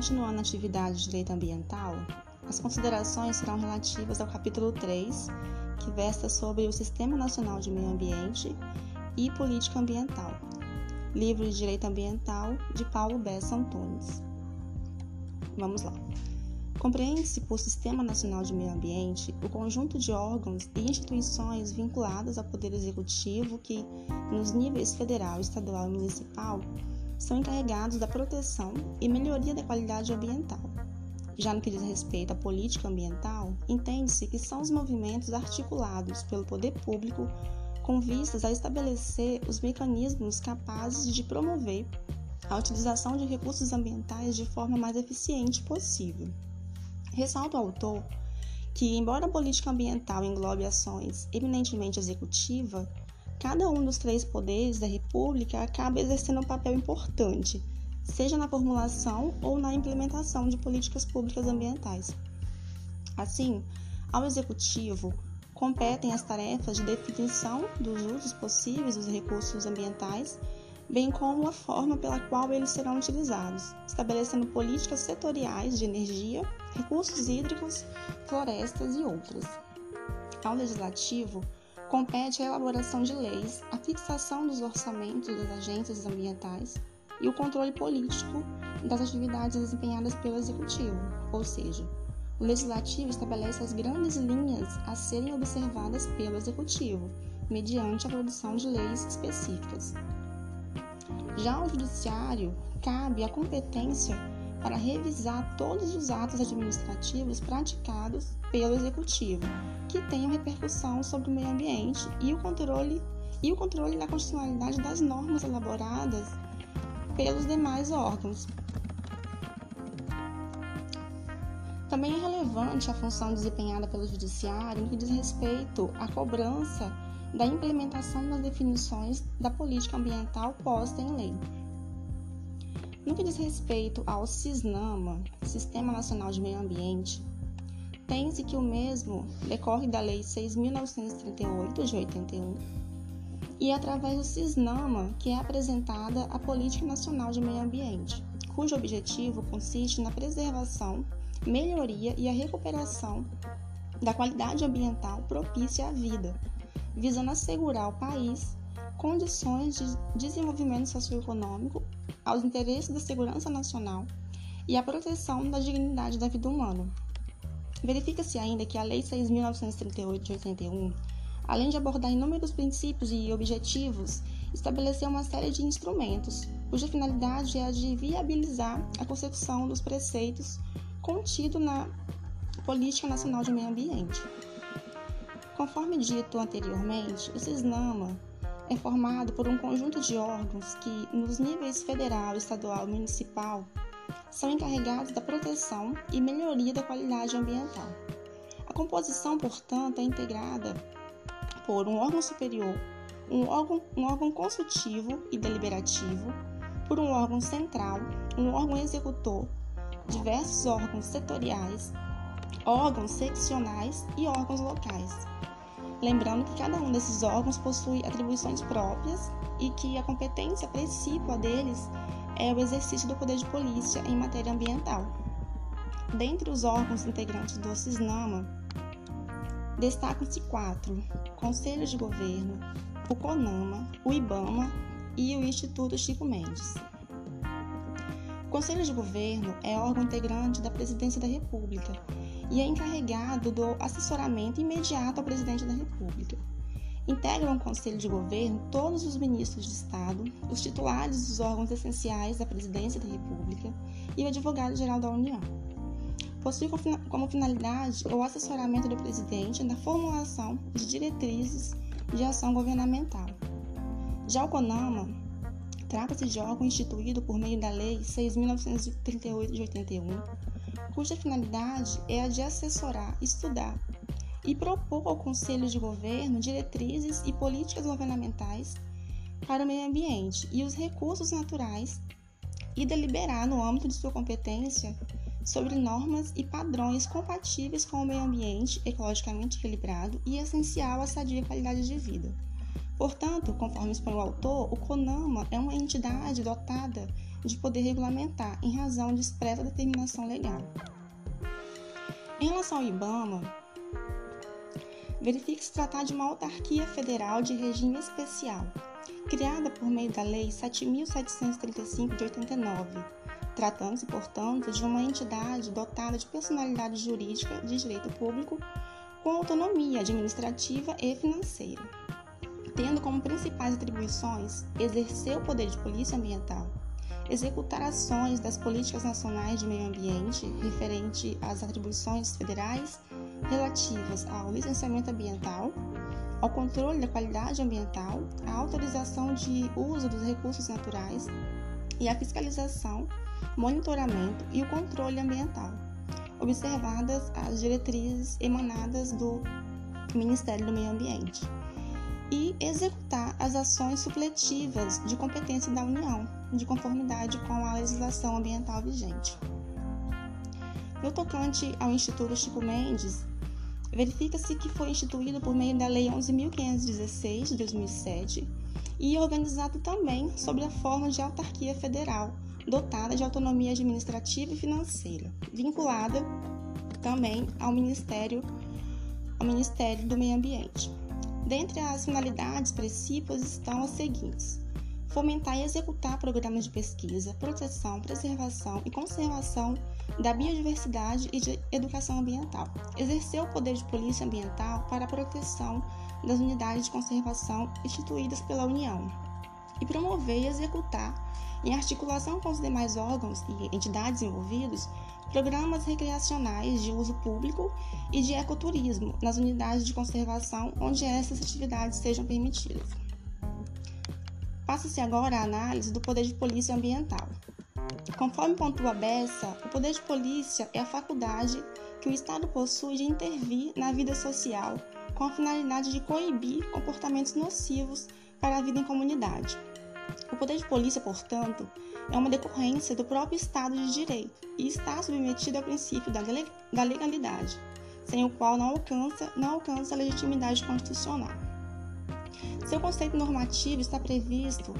continuando a atividade de direito ambiental, as considerações serão relativas ao capítulo 3, que versa sobre o Sistema Nacional de Meio Ambiente e Política Ambiental, livro de Direito Ambiental de Paulo Bessa Antunes. Vamos lá. Compreende-se por Sistema Nacional de Meio Ambiente o conjunto de órgãos e instituições vinculadas ao Poder Executivo que, nos níveis federal, estadual e municipal, são encarregados da proteção e melhoria da qualidade ambiental. Já no que diz respeito à política ambiental, entende-se que são os movimentos articulados pelo poder público com vistas a estabelecer os mecanismos capazes de promover a utilização de recursos ambientais de forma mais eficiente possível. Ressalta o autor que, embora a política ambiental englobe ações eminentemente executiva, cada um dos três poderes da República acaba exercendo um papel importante, seja na formulação ou na implementação de políticas públicas ambientais. Assim, ao Executivo competem as tarefas de definição dos usos possíveis dos recursos ambientais, bem como a forma pela qual eles serão utilizados, estabelecendo políticas setoriais de energia, recursos hídricos, florestas e outras. Ao Legislativo, compete a elaboração de leis, a fixação dos orçamentos das agências ambientais e o controle político das atividades desempenhadas pelo Executivo, ou seja, o Legislativo estabelece as grandes linhas a serem observadas pelo Executivo, mediante a produção de leis específicas. Já ao Judiciário, cabe a competência para revisar todos os atos administrativos praticados pelo Executivo, que tenham repercussão sobre o meio ambiente e o controle e o controle da constitucionalidade das normas elaboradas pelos demais órgãos. Também é relevante a função desempenhada pelo Judiciário no que diz respeito à cobrança da implementação das definições da política ambiental posta em lei. No que diz respeito ao SISNAMA, Sistema Nacional de Meio Ambiente, tem-se que o mesmo decorre da Lei 6.938 de 81 e através do SISNAMA que é apresentada a Política Nacional de Meio Ambiente, cujo objetivo consiste na preservação, melhoria e a recuperação da qualidade ambiental propícia à vida, visando assegurar ao país condições de desenvolvimento socioeconômico aos interesses da segurança nacional e à proteção da dignidade da vida humana. Verifica-se ainda que a Lei 6.938 de 81, além de abordar inúmeros princípios e objetivos, estabeleceu uma série de instrumentos, cuja finalidade é a de viabilizar a consecução dos preceitos contidos na Política Nacional de Meio Ambiente. Conforme dito anteriormente, o CISNAMA é formado por um conjunto de órgãos que, nos níveis federal, estadual e municipal, são encarregados da proteção e melhoria da qualidade ambiental. A composição, portanto, é integrada por um órgão superior, um órgão, um órgão consultivo e deliberativo, por um órgão central, um órgão executor, diversos órgãos setoriais, órgãos seccionais e órgãos locais. Lembrando que cada um desses órgãos possui atribuições próprias e que a competência principal deles é o exercício do poder de polícia em matéria ambiental. Dentre os órgãos integrantes do CISNAMA, destacam-se quatro: Conselho de Governo, o CONAMA, o IBAMA e o Instituto Chico Mendes. O Conselho de Governo é órgão integrante da Presidência da República e é encarregado do assessoramento imediato ao presidente da República. Integram o Conselho de Governo todos os ministros de Estado, os titulares dos órgãos essenciais da Presidência da República e o Advogado-Geral da União. Possui como finalidade o assessoramento do presidente na formulação de diretrizes de ação governamental. Já o CONAMA trata-se de órgão instituído por meio da Lei 6.938 de 81, cuja finalidade é a de assessorar, estudar e propor ao Conselho de Governo diretrizes e políticas governamentais para o meio ambiente e os recursos naturais e deliberar no âmbito de sua competência sobre normas e padrões compatíveis com o meio ambiente ecologicamente equilibrado e essencial à sadia qualidade de vida. Portanto, conforme expõe o autor, o CONAMA é uma entidade dotada de poder regulamentar em razão de expressa determinação legal. Em relação ao IBAMA, verifica-se tratar de uma autarquia federal de regime especial, criada por meio da Lei 7.735 de 89, tratando-se, portanto, de uma entidade dotada de personalidade jurídica de direito público com autonomia administrativa e financeira, tendo como principais atribuições exercer o poder de polícia ambiental, executar ações das políticas nacionais de meio ambiente referente às atribuições federais relativas ao licenciamento ambiental, ao controle da qualidade ambiental, à autorização de uso dos recursos naturais e à fiscalização, monitoramento e o controle ambiental, observadas as diretrizes emanadas do Ministério do Meio Ambiente, e executar as ações supletivas de competência da União, de conformidade com a legislação ambiental vigente. No tocante ao Instituto Chico Mendes, verifica-se que foi instituído por meio da Lei 11.516 de 2007 e organizado também sob a forma de autarquia federal, dotada de autonomia administrativa e financeira, vinculada também ao Ministério, ao Ministério do Meio Ambiente. Dentre as finalidades principais estão as seguintes: fomentar e executar programas de pesquisa, proteção, preservação e conservação da biodiversidade e de educação ambiental, exercer o poder de polícia ambiental para a proteção das unidades de conservação instituídas pela União, e promover e executar, em articulação com os demais órgãos e entidades envolvidos, programas recreacionais de uso público e de ecoturismo nas unidades de conservação onde essas atividades sejam permitidas. Passa-se agora a análise do poder de polícia ambiental. Conforme pontua Bessa, o poder de polícia é a faculdade que o Estado possui de intervir na vida social com a finalidade de coibir comportamentos nocivos para a vida em comunidade. O poder de polícia, portanto, é uma decorrência do próprio Estado de Direito e está submetido ao princípio da legalidade, sem o qual não alcança, não alcança a legitimidade constitucional. Seu conceito normativo está previsto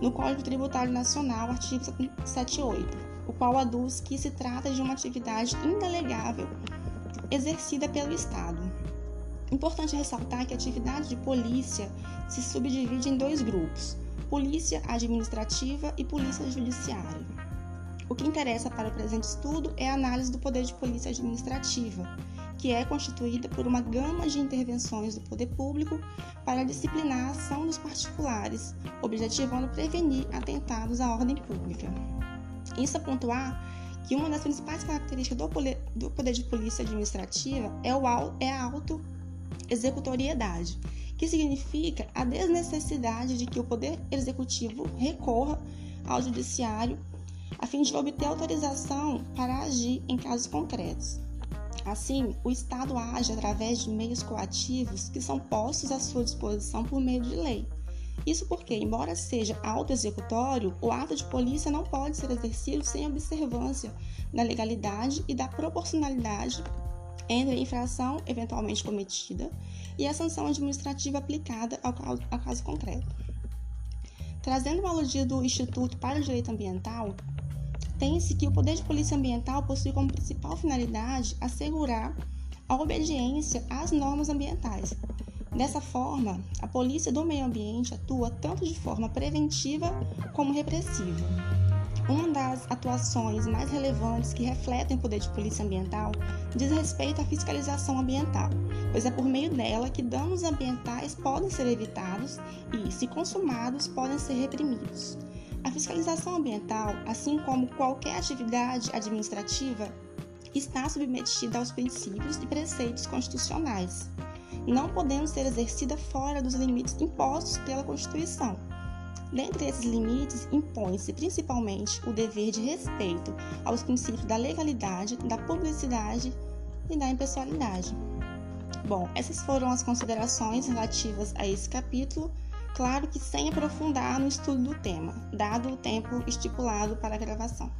no Código Tributário Nacional, artigo 78, o qual aduz que se trata de uma atividade indelegável exercida pelo Estado. Importante ressaltar que a atividade de polícia se subdivide em dois grupos: polícia administrativa e polícia judiciária. O que interessa para o presente estudo é a análise do poder de polícia administrativa, que é constituída por uma gama de intervenções do poder público para disciplinar a ação dos particulares, objetivando prevenir atentados à ordem pública. Isso a pontuar que uma das principais características do poder, de polícia administrativa é, é a auto-executoriedade, que significa a desnecessidade de que o Poder Executivo recorra ao Judiciário a fim de obter autorização para agir em casos concretos. Assim, o Estado age através de meios coativos que são postos à sua disposição por meio de lei. Isso porque, embora seja auto-executório, o ato de polícia não pode ser exercido sem observância da legalidade e da proporcionalidade entre a infração eventualmente cometida e a sanção administrativa aplicada ao caso, ao caso concreto. Trazendo uma aludia do Instituto para o Direito Ambiental, tem-se que o poder de polícia ambiental possui como principal finalidade assegurar a obediência às normas ambientais. Dessa forma, a polícia do meio ambiente atua tanto de forma preventiva como repressiva. Uma das atuações mais relevantes que refletem o poder de polícia ambiental diz respeito à fiscalização ambiental, pois é por meio dela que danos ambientais podem ser evitados e, se consumados, podem ser reprimidos. A fiscalização ambiental, assim como qualquer atividade administrativa, está submetida aos princípios e preceitos constitucionais, não podendo ser exercida fora dos limites impostos pela Constituição Dentre esses limites, impõe-se principalmente o dever de respeito aos princípios da legalidade, da publicidade e da impessoalidade. Bom, essas foram as considerações relativas a esse capítulo, claro que sem aprofundar no estudo do tema, dado o tempo estipulado para a gravação.